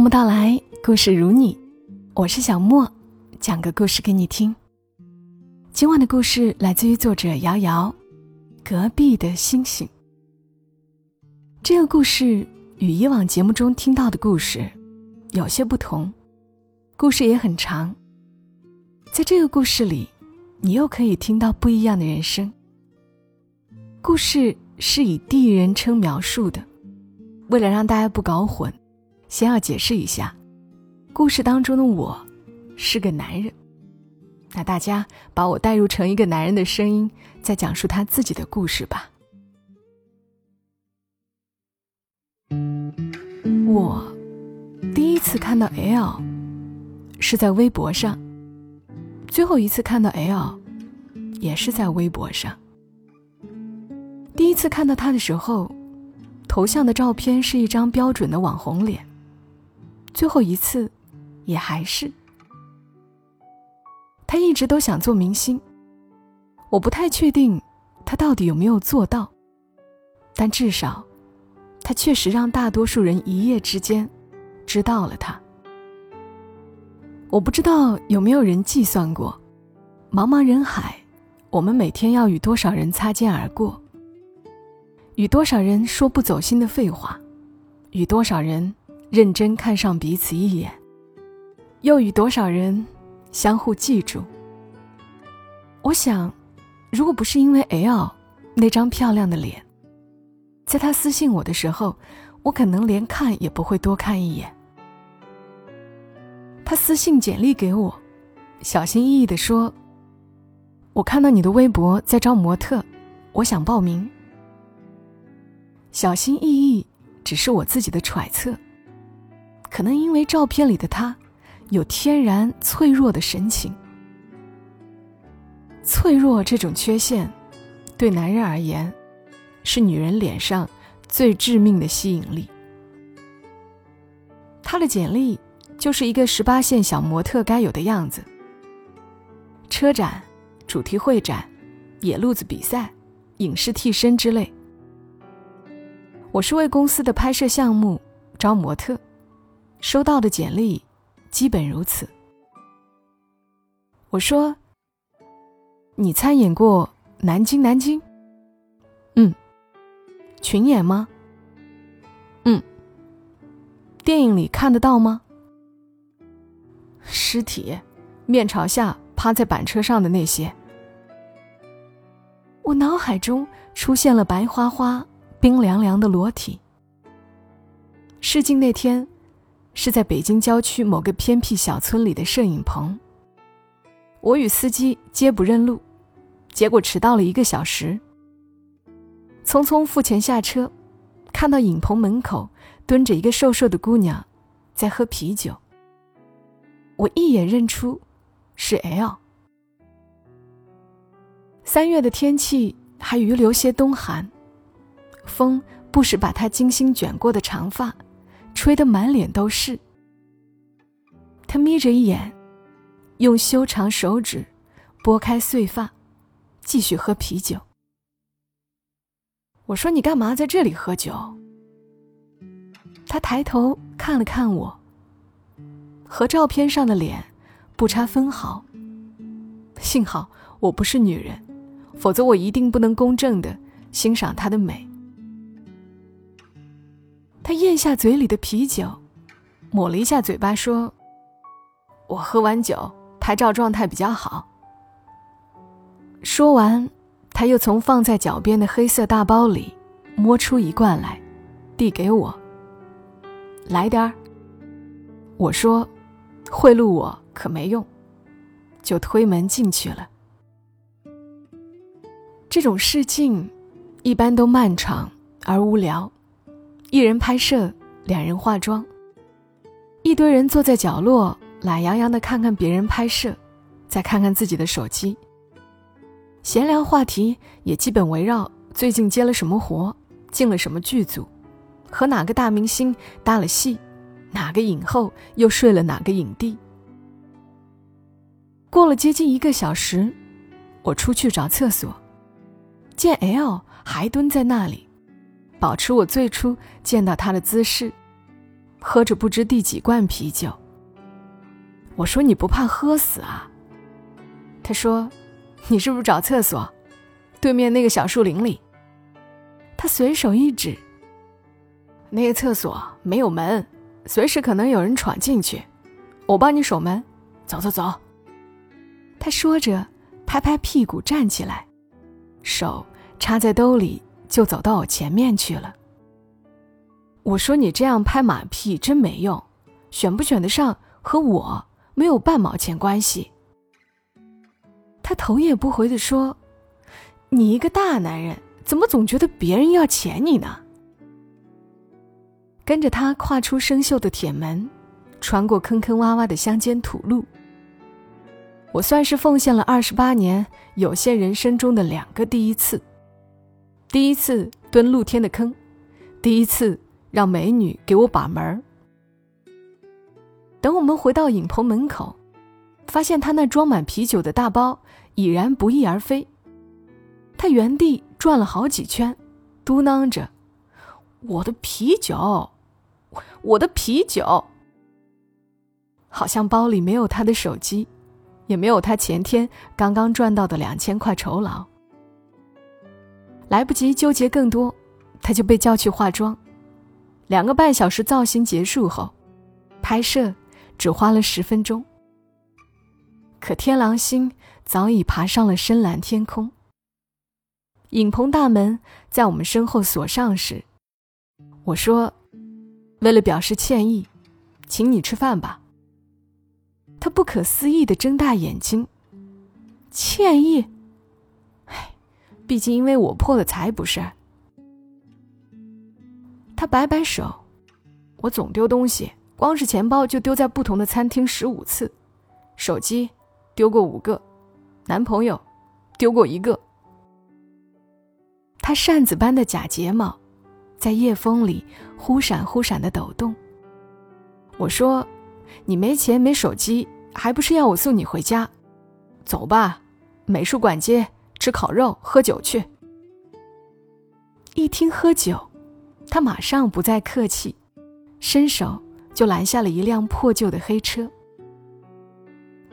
默到来，故事如你，我是小莫，讲个故事给你听。今晚的故事来自于作者瑶瑶，《隔壁的星星》。这个故事与以往节目中听到的故事有些不同，故事也很长。在这个故事里，你又可以听到不一样的人生。故事是以第一人称描述的，为了让大家不搞混。先要解释一下，故事当中的我是个男人。那大家把我代入成一个男人的声音，再讲述他自己的故事吧。我第一次看到 L 是在微博上，最后一次看到 L 也是在微博上。第一次看到他的时候，头像的照片是一张标准的网红脸。最后一次，也还是。他一直都想做明星，我不太确定他到底有没有做到，但至少，他确实让大多数人一夜之间知道了他。我不知道有没有人计算过，茫茫人海，我们每天要与多少人擦肩而过，与多少人说不走心的废话，与多少人。认真看上彼此一眼，又与多少人相互记住？我想，如果不是因为 L 那张漂亮的脸，在他私信我的时候，我可能连看也不会多看一眼。他私信简历给我，小心翼翼地说：“我看到你的微博在招模特，我想报名。”小心翼翼只是我自己的揣测。可能因为照片里的他，有天然脆弱的神情。脆弱这种缺陷，对男人而言，是女人脸上最致命的吸引力。他的简历就是一个十八线小模特该有的样子。车展、主题会展、野路子比赛、影视替身之类。我是为公司的拍摄项目招模特。收到的简历，基本如此。我说：“你参演过《南京南京》？嗯。群演吗？嗯。电影里看得到吗？尸体，面朝下趴在板车上的那些。我脑海中出现了白花花、冰凉凉的裸体。试镜那天。”是在北京郊区某个偏僻小村里的摄影棚。我与司机皆不认路，结果迟到了一个小时。匆匆付钱下车，看到影棚门口蹲着一个瘦瘦的姑娘，在喝啤酒。我一眼认出，是 L。三月的天气还余留些冬寒，风不时把她精心卷过的长发。吹得满脸都是。他眯着一眼，用修长手指拨开碎发，继续喝啤酒。我说：“你干嘛在这里喝酒？”他抬头看了看我，和照片上的脸不差分毫。幸好我不是女人，否则我一定不能公正的欣赏她的美。他咽下嘴里的啤酒，抹了一下嘴巴，说：“我喝完酒，拍照状态比较好。”说完，他又从放在脚边的黑色大包里摸出一罐来，递给我：“来点儿。”我说：“贿赂我可没用。”就推门进去了。这种试镜，一般都漫长而无聊。一人拍摄，两人化妆，一堆人坐在角落，懒洋洋的看看别人拍摄，再看看自己的手机。闲聊话题也基本围绕最近接了什么活，进了什么剧组，和哪个大明星搭了戏，哪个影后又睡了哪个影帝。过了接近一个小时，我出去找厕所，见 L 还蹲在那里。保持我最初见到他的姿势，喝着不知第几罐啤酒。我说：“你不怕喝死啊？”他说：“你是不是找厕所？对面那个小树林里。”他随手一指：“那个厕所没有门，随时可能有人闯进去。我帮你守门，走走走。”他说着，拍拍屁股站起来，手插在兜里，就走到我前面去了。我说：“你这样拍马屁真没用，选不选得上和我没有半毛钱关系。”他头也不回的说：“你一个大男人，怎么总觉得别人要钱你呢？”跟着他跨出生锈的铁门，穿过坑坑洼洼的乡间土路。我算是奉献了二十八年有限人生中的两个第一次：第一次蹲露天的坑，第一次让美女给我把门。等我们回到影棚门口，发现他那装满啤酒的大包。已然不翼而飞，他原地转了好几圈，嘟囔着：“我的啤酒，我的啤酒。”好像包里没有他的手机，也没有他前天刚刚赚到的两千块酬劳。来不及纠结更多，他就被叫去化妆。两个半小时造型结束后，拍摄只花了十分钟。可天狼星。早已爬上了深蓝天空。影棚大门在我们身后锁上时，我说：“为了表示歉意，请你吃饭吧。”他不可思议的睁大眼睛：“歉意？毕竟因为我破了财，不是？”他摆摆手：“我总丢东西，光是钱包就丢在不同的餐厅十五次，手机丢过五个。”男朋友丢过一个，他扇子般的假睫毛在夜风里忽闪忽闪的抖动。我说：“你没钱没手机，还不是要我送你回家？走吧，美术馆街吃烤肉喝酒去。”一听喝酒，他马上不再客气，伸手就拦下了一辆破旧的黑车，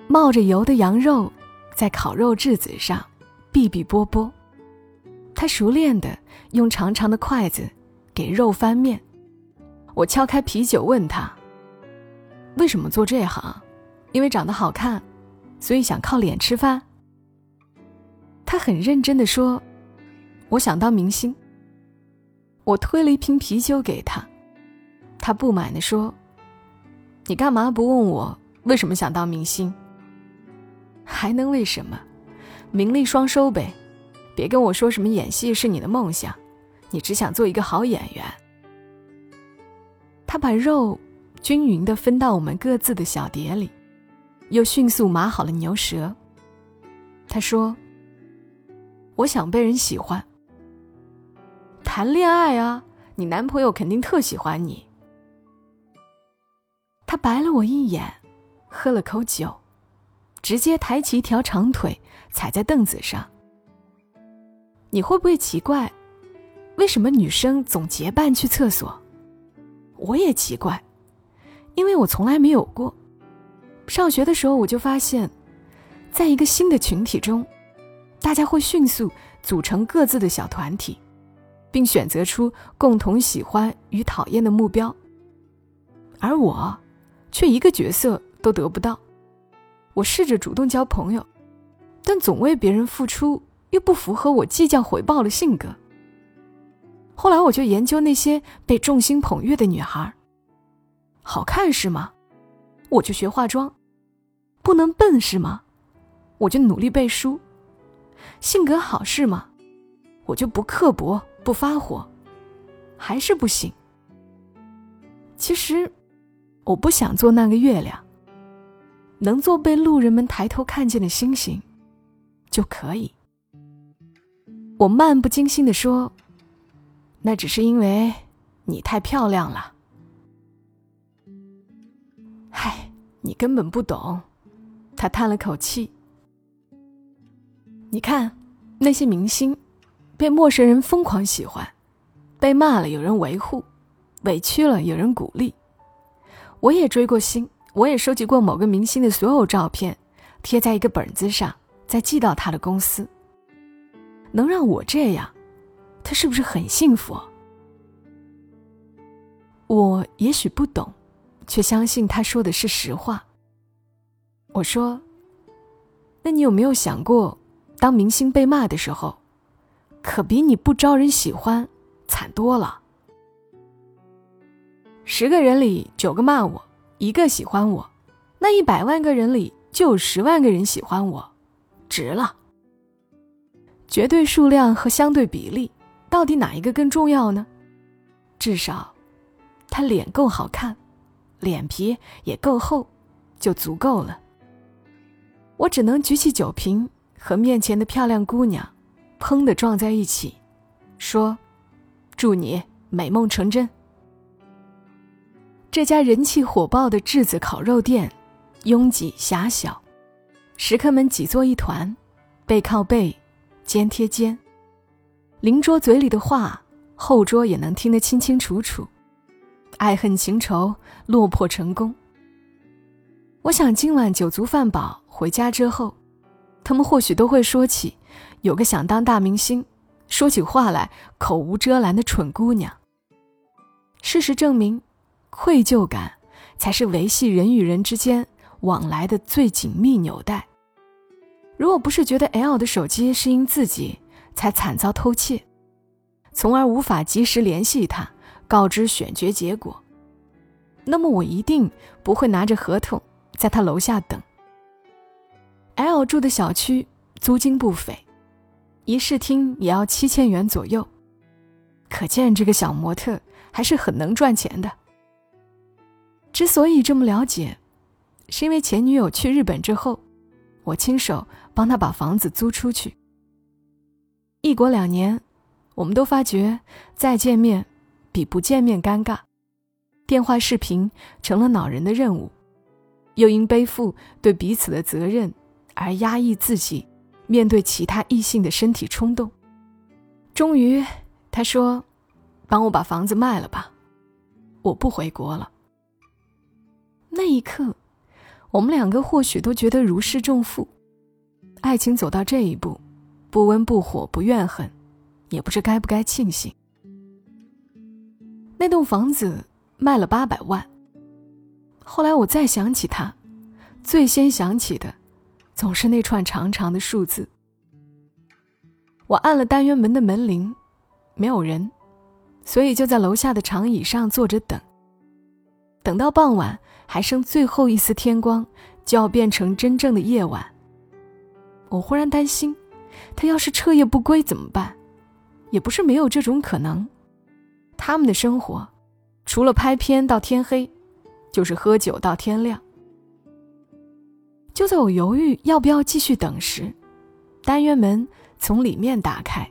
冒着油的羊肉。在烤肉质子上，哔哔啵啵。他熟练的用长长的筷子给肉翻面。我敲开啤酒问他：“为什么做这行？因为长得好看，所以想靠脸吃饭。”他很认真的说：“我想当明星。”我推了一瓶啤酒给他，他不满的说：“你干嘛不问我为什么想当明星？”还能为什么？名利双收呗！别跟我说什么演戏是你的梦想，你只想做一个好演员。他把肉均匀的分到我们各自的小碟里，又迅速码好了牛舌。他说：“我想被人喜欢。谈恋爱啊，你男朋友肯定特喜欢你。”他白了我一眼，喝了口酒。直接抬起一条长腿，踩在凳子上。你会不会奇怪，为什么女生总结伴去厕所？我也奇怪，因为我从来没有过。上学的时候，我就发现，在一个新的群体中，大家会迅速组成各自的小团体，并选择出共同喜欢与讨厌的目标，而我，却一个角色都得不到。我试着主动交朋友，但总为别人付出又不符合我计较回报的性格。后来我就研究那些被众星捧月的女孩，好看是吗？我就学化妆；不能笨是吗？我就努力背书；性格好是吗？我就不刻薄不发火，还是不行。其实，我不想做那个月亮。能做被路人们抬头看见的星星，就可以。我漫不经心地说：“那只是因为你太漂亮了。”嗨，你根本不懂。他叹了口气。你看，那些明星，被陌生人疯狂喜欢，被骂了有人维护，委屈了有人鼓励，我也追过星，我也收集过某个明星的所有照片，贴在一个本子上，再寄到他的公司。能让我这样，他是不是很幸福？我也许不懂，却相信他说的是实话。我说：“那你有没有想过，当明星被骂的时候，可比你不招人喜欢惨多了？十个人里九个骂我，一个喜欢我，那一百万个人里就有十万个人喜欢我，值了。绝对数量和相对比例，到底哪一个更重要呢？至少。”他脸够好看，脸皮也够厚，就足够了。我只能举起酒瓶和面前的漂亮姑娘，砰的撞在一起，说：“祝你美梦成真。”这家人气火爆的质子烤肉店，拥挤狭小，食客们挤作一团，背靠背，肩贴肩，邻桌嘴里的话，后桌也能听得清清楚楚。爱恨情仇，落魄成功。我想今晚酒足饭饱回家之后，他们或许都会说起有个想当大明星，说起话来口无遮拦的蠢姑娘。事实证明，愧疚感才是维系人与人之间往来的最紧密纽带。如果不是觉得 L 的手机是因自己才惨遭偷窃，从而无法及时联系他。告知选角结果，那么我一定不会拿着合同在他楼下等。L 住的小区租金不菲，一室厅也要七千元左右，可见这个小模特还是很能赚钱的。之所以这么了解，是因为前女友去日本之后，我亲手帮他把房子租出去。异国两年，我们都发觉再见面。比不见面尴尬，电话视频成了恼人的任务，又因背负对彼此的责任而压抑自己面对其他异性的身体冲动。终于，他说：“帮我把房子卖了吧，我不回国了。”那一刻，我们两个或许都觉得如释重负。爱情走到这一步，不温不火，不怨恨，也不知该不该庆幸。那栋房子卖了八百万。后来我再想起他，最先想起的，总是那串长长的数字。我按了单元门的门铃，没有人，所以就在楼下的长椅上坐着等。等到傍晚，还剩最后一丝天光，就要变成真正的夜晚。我忽然担心，他要是彻夜不归怎么办？也不是没有这种可能。他们的生活，除了拍片到天黑，就是喝酒到天亮。就在我犹豫要不要继续等时，单元门从里面打开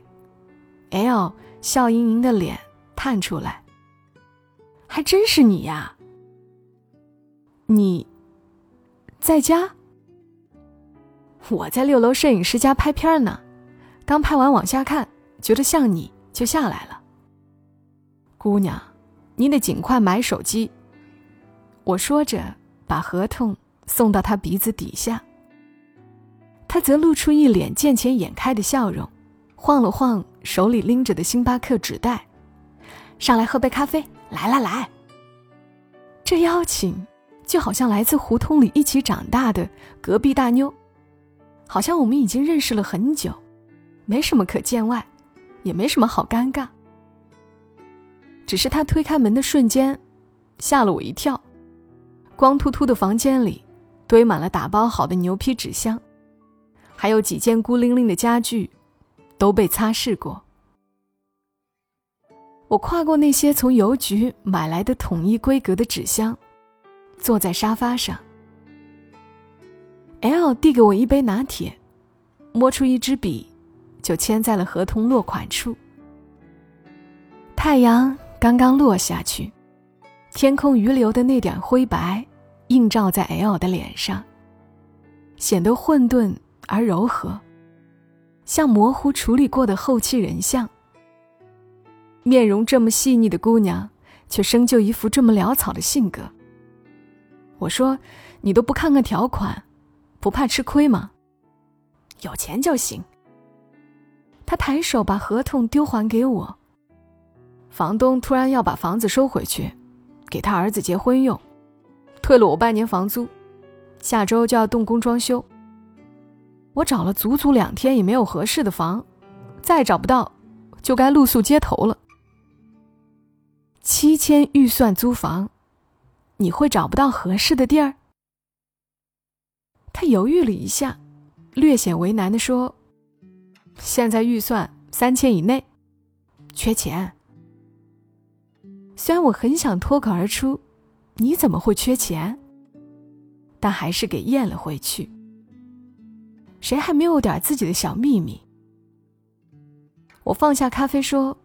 ，L 笑盈盈的脸探出来。还真是你呀！你在家？我在六楼摄影师家拍片呢，刚拍完往下看，觉得像你就下来了。姑娘，你得尽快买手机。我说着，把合同送到他鼻子底下。他则露出一脸见钱眼开的笑容，晃了晃手里拎着的星巴克纸袋，上来喝杯咖啡。来来来，这邀请就好像来自胡同里一起长大的隔壁大妞，好像我们已经认识了很久，没什么可见外，也没什么好尴尬。只是他推开门的瞬间，吓了我一跳。光秃秃的房间里，堆满了打包好的牛皮纸箱，还有几件孤零零的家具，都被擦拭过。我跨过那些从邮局买来的统一规格的纸箱，坐在沙发上。L 递给我一杯拿铁，摸出一支笔，就签在了合同落款处。太阳。刚刚落下去，天空余留的那点灰白，映照在 L 的脸上，显得混沌而柔和，像模糊处理过的后期人像。面容这么细腻的姑娘，却生就一副这么潦草的性格，我说：“你都不看看条款，不怕吃亏吗？有钱就行。”他抬手把合同丢还给我。房东突然要把房子收回去，给他儿子结婚用，退了我半年房租，下周就要动工装修。我找了足足两天也没有合适的房，再找不到，就该露宿街头了。七千预算租房，你会找不到合适的地儿？他犹豫了一下，略显为难的说。现在预算三千以内，缺钱。虽然我很想脱口而出“你怎么会缺钱”，但还是给咽了回去。谁还没有点自己的小秘密？我放下咖啡说：“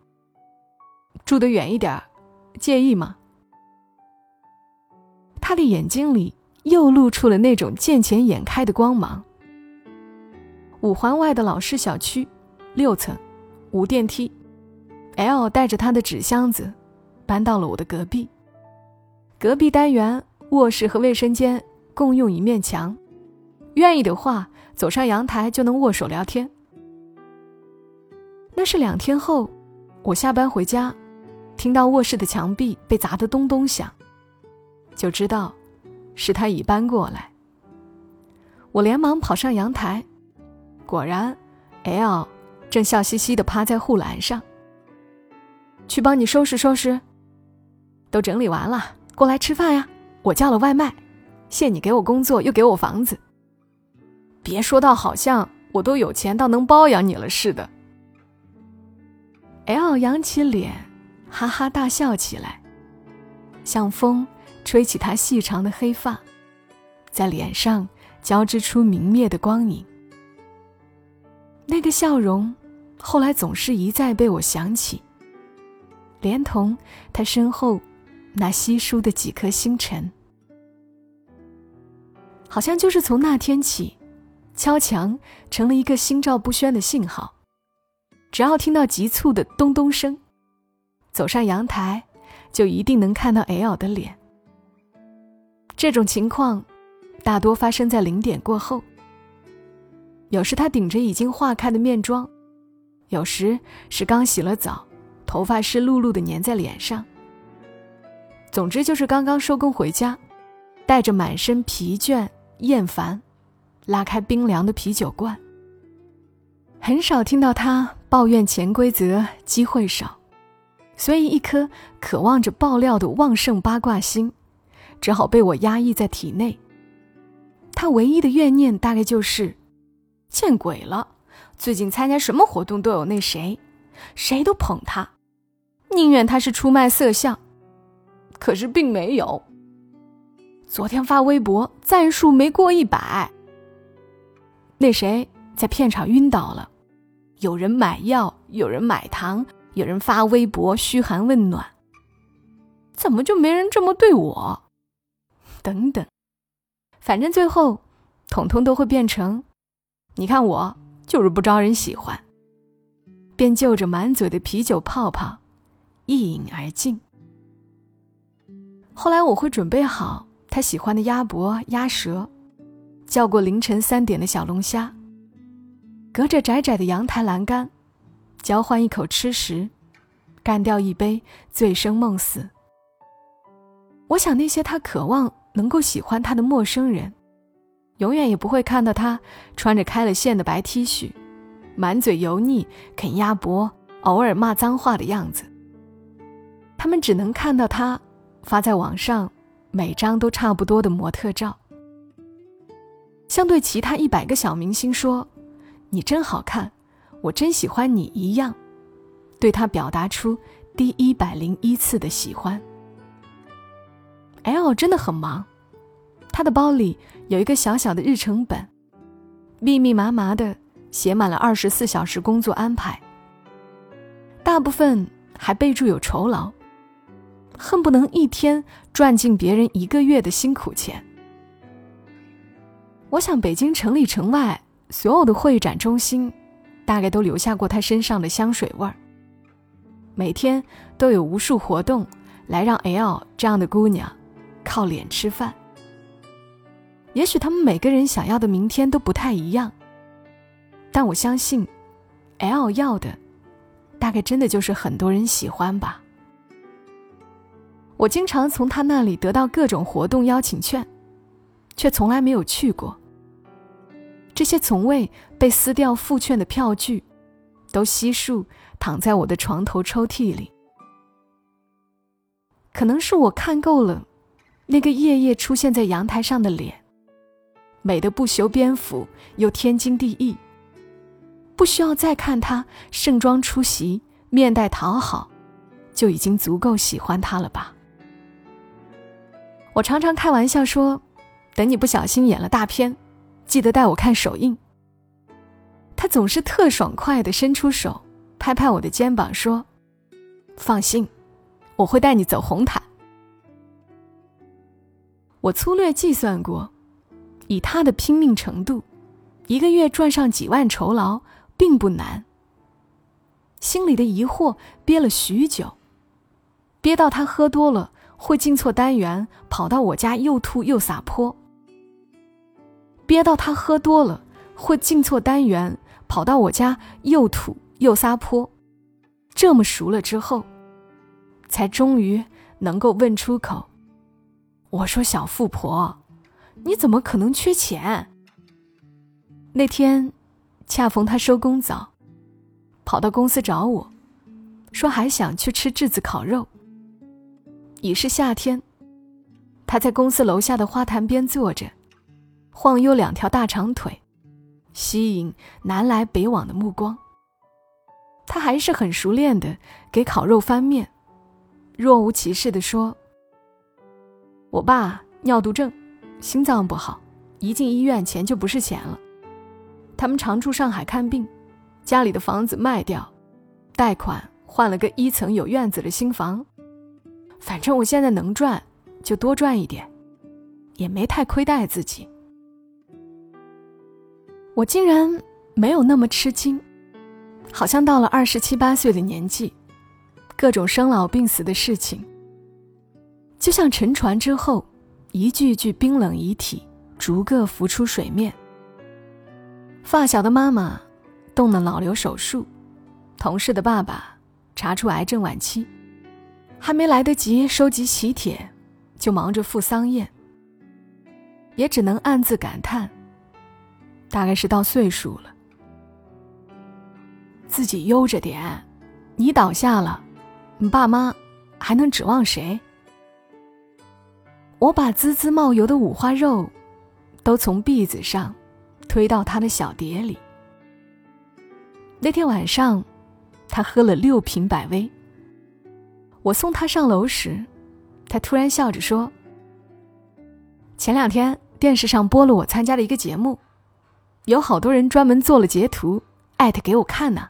住得远一点，介意吗？”他的眼睛里又露出了那种见钱眼开的光芒。五环外的老式小区，六层，无电梯。L 带着他的纸箱子，搬到了我的隔壁。隔壁单元卧室和卫生间共用一面墙，愿意的话走上阳台就能握手聊天。那是两天后，我下班回家，听到卧室的墙壁被砸得咚咚响，就知道是他已搬过来。我连忙跑上阳台。果然，L 正笑嘻嘻的趴在护栏上。去帮你收拾收拾。都整理完了，过来吃饭呀！我叫了外卖，谢你给我工作又给我房子。别说到好像我都有钱到能包养你了似的。L 扬起脸，哈哈大笑起来，像风吹起他细长的黑发，在脸上交织出明灭的光影。那个笑容，后来总是一再被我想起，连同他身后那稀疏的几颗星辰。好像就是从那天起，敲墙成了一个心照不宣的信号。只要听到急促的咚咚声，走上阳台，就一定能看到 L 的脸。这种情况，大多发生在零点过后。有时他顶着已经化开的面妆，有时是刚洗了澡，头发湿漉漉的粘在脸上。总之就是刚刚收工回家，带着满身疲倦厌烦，拉开冰凉的啤酒罐。很少听到他抱怨潜规则、机会少，所以一颗渴望着爆料的旺盛八卦心，只好被我压抑在体内。他唯一的怨念大概就是。见鬼了！最近参加什么活动都有那谁，谁都捧他，宁愿他是出卖色相，可是并没有。昨天发微博赞数没过一百，那谁在片场晕倒了，有人买药，有人买糖，有人发微博嘘寒问暖，怎么就没人这么对我？等等，反正最后，统统都会变成。你看我就是不招人喜欢，便就着满嘴的啤酒泡泡，一饮而尽。后来我会准备好他喜欢的鸭脖、鸭舌，叫过凌晨三点的小龙虾，隔着窄窄的阳台栏杆，交换一口吃食，干掉一杯，醉生梦死。我想那些他渴望能够喜欢他的陌生人。永远也不会看到他穿着开了线的白 T 恤，满嘴油腻啃鸭脖，偶尔骂脏话的样子。他们只能看到他发在网上每张都差不多的模特照，像对其他一百个小明星说：“你真好看，我真喜欢你”一样，对他表达出第一百零一次的喜欢。L 真的很忙。他的包里有一个小小的日程本，密密麻麻的写满了二十四小时工作安排，大部分还备注有酬劳，恨不能一天赚进别人一个月的辛苦钱。我想，北京城里城外所有的会展中心，大概都留下过他身上的香水味儿。每天都有无数活动来让 L 这样的姑娘靠脸吃饭。也许他们每个人想要的明天都不太一样，但我相信，L 要的，大概真的就是很多人喜欢吧。我经常从他那里得到各种活动邀请券，却从来没有去过。这些从未被撕掉副券的票据，都悉数躺在我的床头抽屉里。可能是我看够了，那个夜夜出现在阳台上的脸，美的不修边幅又天经地义，不需要再看他盛装出席、面带讨好，就已经足够喜欢他了吧。我常常开玩笑说，等你不小心演了大片，记得带我看首映。他总是特爽快地伸出手，拍拍我的肩膀说：“放心。”我会带你走红毯。我粗略计算过，以他的拼命程度，一个月赚上几万酬劳并不难。心里的疑惑憋了许久，憋到他喝多了会进错单元，跑到我家又吐又撒泼；憋到他喝多了会进错单元，跑到我家又吐又撒泼。这么熟了之后。才终于能够问出口。我说：“小富婆，你怎么可能缺钱？”那天恰逢他收工早，跑到公司找我，说还想去吃炙子烤肉。已是夏天，他在公司楼下的花坛边坐着，晃悠两条大长腿，吸引南来北往的目光。他还是很熟练的给烤肉翻面。若无其事的说：“我爸尿毒症，心脏不好，一进医院钱就不是钱了。他们常住上海看病，家里的房子卖掉，贷款换了个一层有院子的新房。反正我现在能赚，就多赚一点，也没太亏待自己。我竟然没有那么吃惊，好像到了二十七八岁的年纪。”各种生老病死的事情，就像沉船之后，一具具冰冷遗体逐个浮出水面。发小的妈妈动了脑瘤手术，同事的爸爸查出癌症晚期，还没来得及收集喜帖，就忙着赴丧宴。也只能暗自感叹，大概是到岁数了，自己悠着点，你倒下了。你爸妈还能指望谁？我把滋滋冒油的五花肉都从篦子上推到他的小碟里。那天晚上，他喝了六瓶百威。我送他上楼时，他突然笑着说：“前两天电视上播了我参加的一个节目，有好多人专门做了截图，艾特给我看呢。”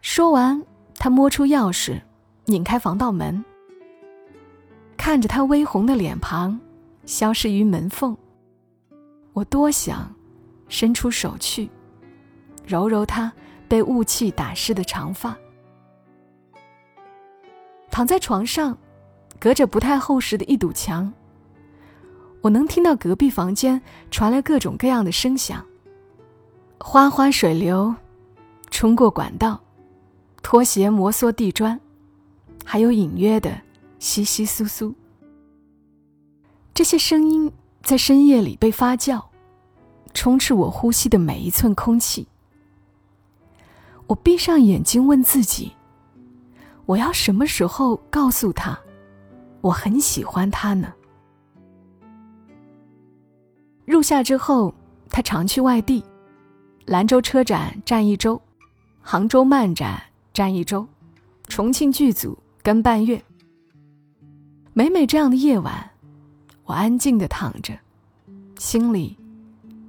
说完。他摸出钥匙，拧开防盗门，看着他微红的脸庞消失于门缝。我多想伸出手去，揉揉他被雾气打湿的长发。躺在床上，隔着不太厚实的一堵墙，我能听到隔壁房间传来各种各样的声响：哗哗水流冲过管道。拖鞋摩挲地砖，还有隐约的窸窸窣窣。这些声音在深夜里被发酵，充斥我呼吸的每一寸空气。我闭上眼睛问自己：我要什么时候告诉他，我很喜欢他呢？入夏之后，他常去外地，兰州车展站一周，杭州漫展。站一周，重庆剧组跟半月。每每这样的夜晚，我安静的躺着，心里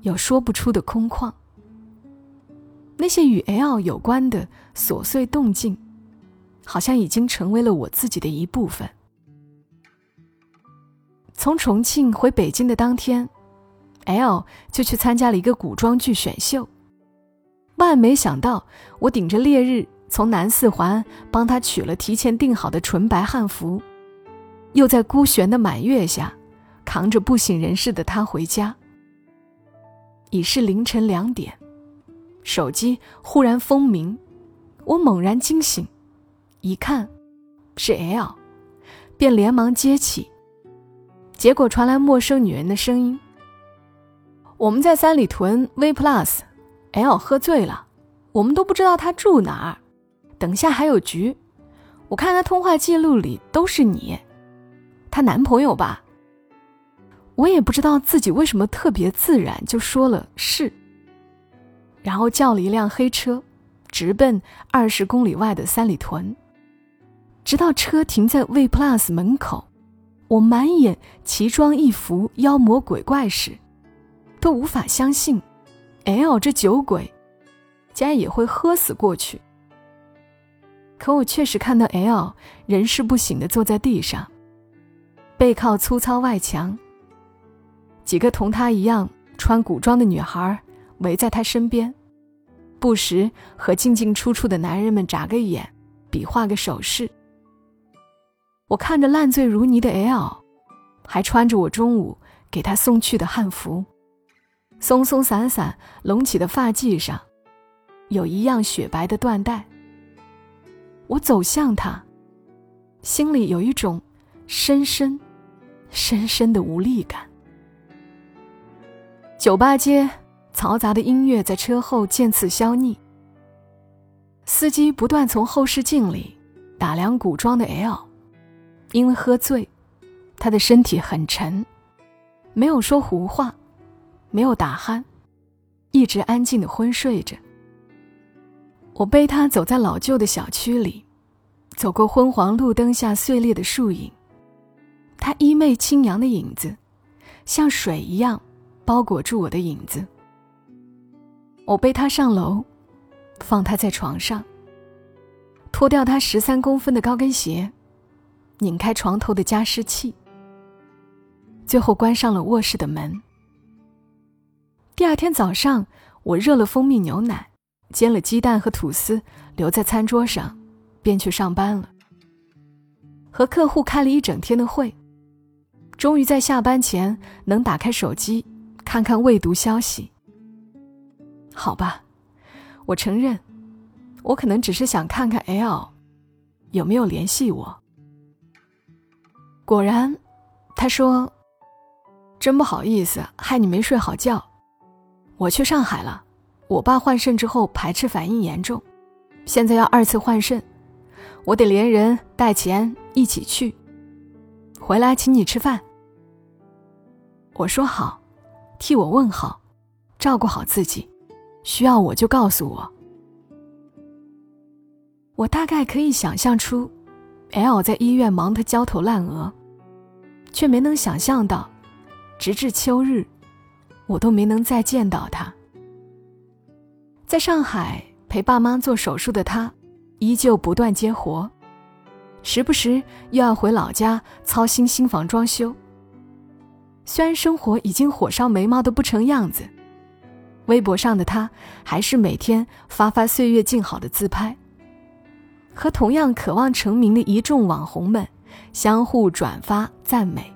有说不出的空旷。那些与 L 有关的琐碎动静，好像已经成为了我自己的一部分。从重庆回北京的当天，L 就去参加了一个古装剧选秀。万没想到，我顶着烈日。从南四环帮他取了提前订好的纯白汉服，又在孤悬的满月下，扛着不省人事的他回家。已是凌晨两点，手机忽然蜂鸣，我猛然惊醒，一看，是 L，便连忙接起。结果传来陌生女人的声音：“我们在三里屯 V Plus，L 喝醉了，我们都不知道他住哪儿，等下还有局。我看他通话记录里都是你，她男朋友吧？”我也不知道自己为什么特别自然就说了是，然后叫了一辆黑车，直奔二十公里外的三里屯。直到车停在 V Plus 门口，我满眼奇装异服、妖魔鬼怪时，都无法相信，L 这酒鬼，竟然也会喝死过去。可我确实看到 L 人事不省的坐在地上，背靠粗糙外墙。几个同她一样穿古装的女孩围在她身边，不时和进进出出的男人们眨个眼，比划个手势。我看着烂醉如泥的 L，还穿着我中午给他送去的汉服，松松散散隆起的发髻上，有一样雪白的缎带。我走向他，心里有一种深深、深深的无力感。酒吧街嘈杂的音乐在车后渐次消匿。司机不断从后视镜里打量古装的 L，因为喝醉，他的身体很沉，没有说胡话，没有打鼾，一直安静的昏睡着。我背他走在老旧的小区里，走过昏黄路灯下碎裂的树影，他衣袂轻扬的影子，像水一样。包裹住我的影子。我背他上楼，放他在床上，脱掉他十三公分的高跟鞋，拧开床头的加湿器，最后关上了卧室的门。第二天早上，我热了蜂蜜牛奶，煎了鸡蛋和吐司，留在餐桌上，便去上班了。和客户开了一整天的会，终于在下班前能打开手机。看看未读消息。好吧，我承认，我可能只是想看看 L 有没有联系我。果然，他说：“真不好意思，害你没睡好觉。我去上海了，我爸换肾之后排斥反应严重，现在要二次换肾，我得连人带钱一起去。回来请你吃饭。”我说好。替我问好，照顾好自己，需要我就告诉我。我大概可以想象出，L 在医院忙得焦头烂额，却没能想象到，直至秋日，我都没能再见到他。在上海陪爸妈做手术的他，依旧不断接活，时不时又要回老家操心新房装修。虽然生活已经火烧眉毛的不成样子，微博上的他还是每天发发岁月静好的自拍，和同样渴望成名的一众网红们相互转发赞美。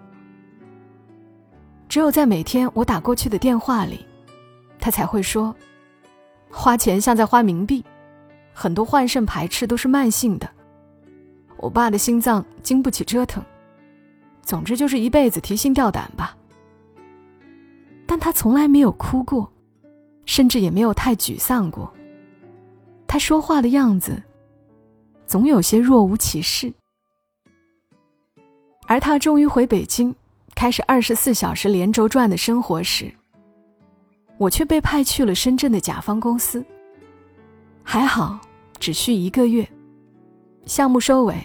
只有在每天我打过去的电话里，他才会说：“花钱像在花冥币，很多换肾排斥都是慢性的，我爸的心脏经不起折腾。”总之就是一辈子提心吊胆吧。但他从来没有哭过，甚至也没有太沮丧过。他说话的样子，总有些若无其事。而他终于回北京，开始二十四小时连轴转的生活时，我却被派去了深圳的甲方公司。还好，只需一个月，项目收尾，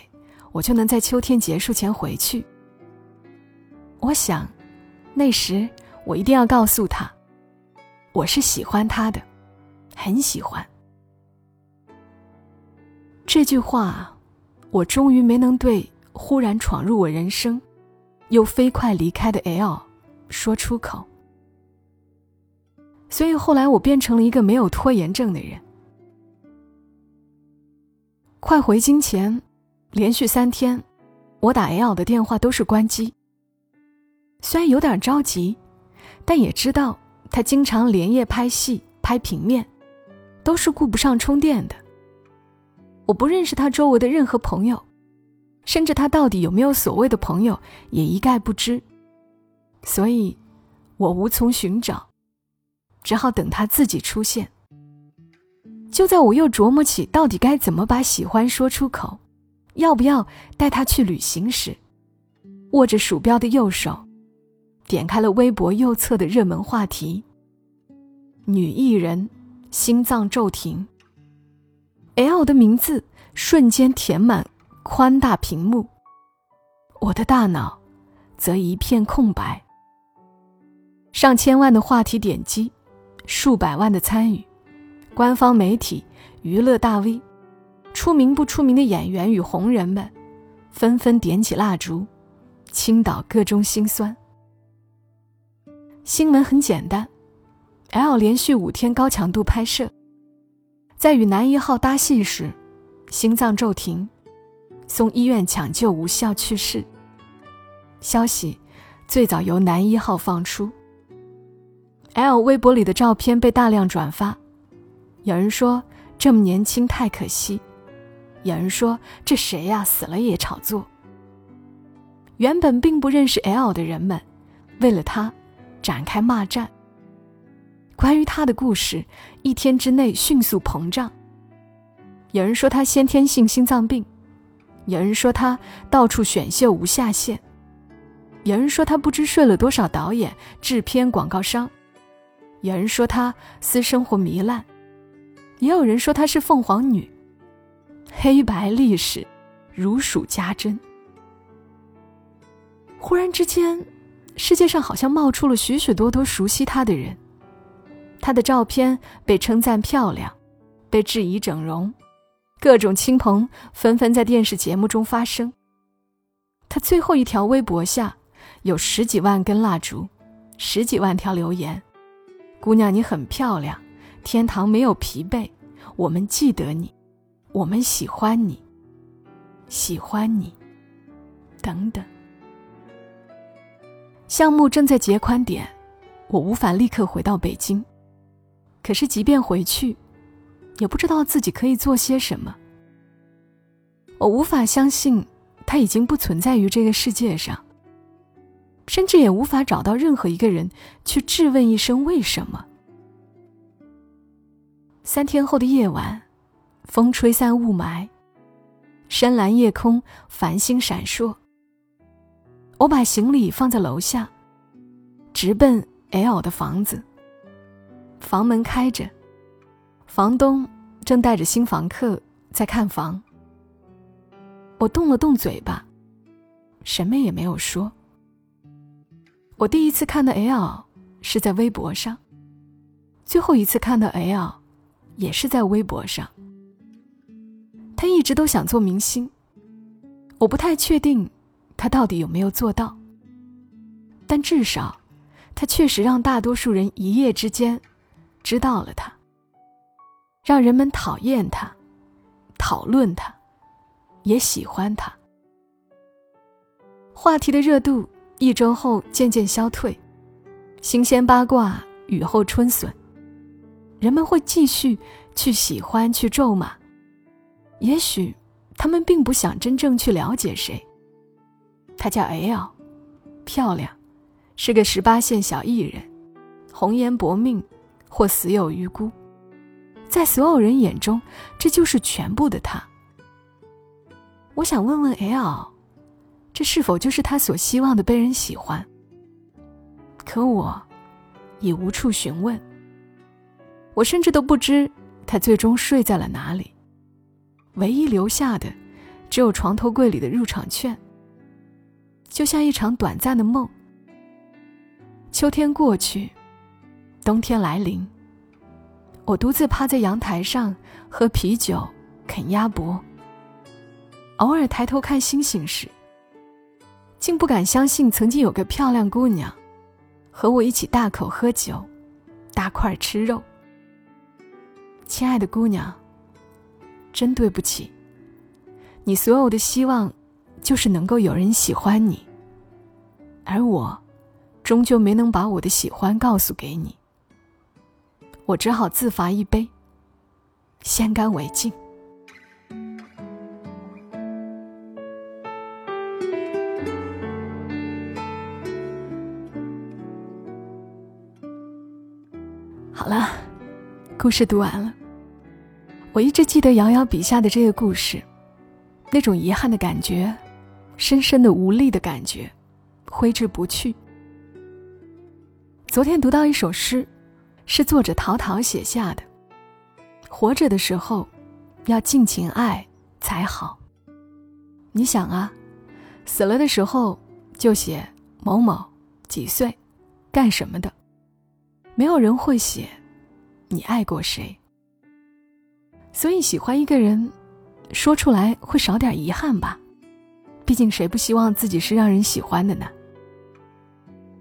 我就能在秋天结束前回去。我想，那时我一定要告诉他，我是喜欢他的，很喜欢。这句话，我终于没能对忽然闯入我人生，又飞快离开的 L 说出口。所以后来我变成了一个没有拖延症的人。快回京前，连续三天，我打 L 的电话都是关机。虽然有点着急，但也知道他经常连夜拍戏、拍平面，都是顾不上充电的。我不认识他周围的任何朋友，甚至他到底有没有所谓的朋友也一概不知，所以，我无从寻找，只好等他自己出现。就在我又琢磨起到底该怎么把喜欢说出口，要不要带他去旅行时，握着鼠标的右手，点开了微博右侧的热门话题：女艺人心脏骤停。L 的名字瞬间填满宽大屏幕，我的大脑则一片空白。上千万的话题点击，数百万的参与，官方媒体、娱乐大 V、出名不出名的演员与红人们，纷纷点起蜡烛，倾倒各中辛酸。新闻很简单：L 连续五天高强度拍摄。在与男一号搭戏时，心脏骤停，送医院抢救无效去世。消息最早由男一号放出。L 微博里的照片被大量转发，有人说这么年轻太可惜，有人说这谁呀死了也炒作。原本并不认识 L 的人们，为了他展开骂战。关于他的故事，一天之内迅速膨胀。有人说他先天性心脏病，有人说他到处选秀无下限，有人说他不知睡了多少导演、制片、广告商，有人说他私生活糜烂，也有人说她是凤凰女。黑白历史如数家珍。忽然之间，世界上好像冒出了许许多多熟悉他的人。她的照片被称赞漂亮，被质疑整容，各种亲朋纷纷在电视节目中发声。她最后一条微博下有十几万根蜡烛，十几万条留言：“姑娘，你很漂亮，天堂没有疲惫，我们记得你，我们喜欢你，喜欢你，等等。”项目正在结宽点，我无法立刻回到北京。可是，即便回去，也不知道自己可以做些什么。我无法相信他已经不存在于这个世界上，甚至也无法找到任何一个人去质问一声为什么。三天后的夜晚，风吹散雾霾，深蓝夜空，繁星闪烁。我把行李放在楼下，直奔 L 的房子。房门开着，房东正带着新房客在看房。我动了动嘴巴，什么也没有说。我第一次看的 L 是在微博上，最后一次看的 L 也是在微博上。他一直都想做明星，我不太确定他到底有没有做到，但至少他确实让大多数人一夜之间。知道了他，让人们讨厌他，讨论他，也喜欢他。话题的热度一周后渐渐消退，新鲜八卦雨后春笋，人们会继续去喜欢去咒骂。也许他们并不想真正去了解谁。他叫 L，漂亮，是个十八线小艺人，红颜薄命。或死有余辜，在所有人眼中，这就是全部的他。我想问问 L，这是否就是他所希望的被人喜欢？可我，已无处询问。我甚至都不知他最终睡在了哪里。唯一留下的，只有床头柜里的入场券。就像一场短暂的梦。秋天过去。冬天来临，我独自趴在阳台上喝啤酒、啃鸭脖。偶尔抬头看星星时，竟不敢相信曾经有个漂亮姑娘和我一起大口喝酒、大块吃肉。亲爱的姑娘，真对不起，你所有的希望就是能够有人喜欢你，而我终究没能把我的喜欢告诉给你。我只好自罚一杯，先干为敬。好了，故事读完了。我一直记得瑶瑶笔下的这个故事，那种遗憾的感觉，深深的无力的感觉，挥之不去。昨天读到一首诗，是作者陶陶写下的：“活着的时候，要尽情爱才好。”你想啊，死了的时候就写某某几岁，干什么的，没有人会写你爱过谁。所以，喜欢一个人，说出来会少点遗憾吧。毕竟，谁不希望自己是让人喜欢的呢？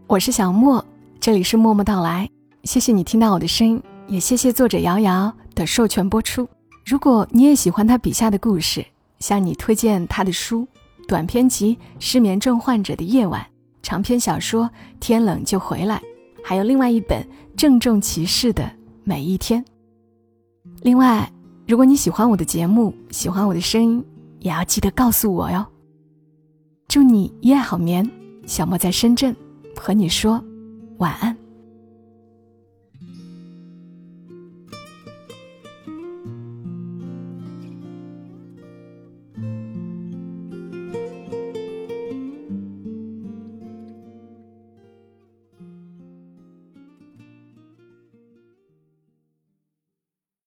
我是小莫，这里是默默到来。谢谢你听到我的声音，也谢谢作者瑶瑶的授权播出。如果你也喜欢他笔下的故事，向你推荐他的书：短篇集《失眠症患者的夜晚》，长篇小说《天冷就回来》，还有另外一本《郑重其事的每一天》。另外。如果你喜欢我的节目，喜欢我的声音，也要记得告诉我哟。祝你一夜好眠，小莫在深圳和你说晚安。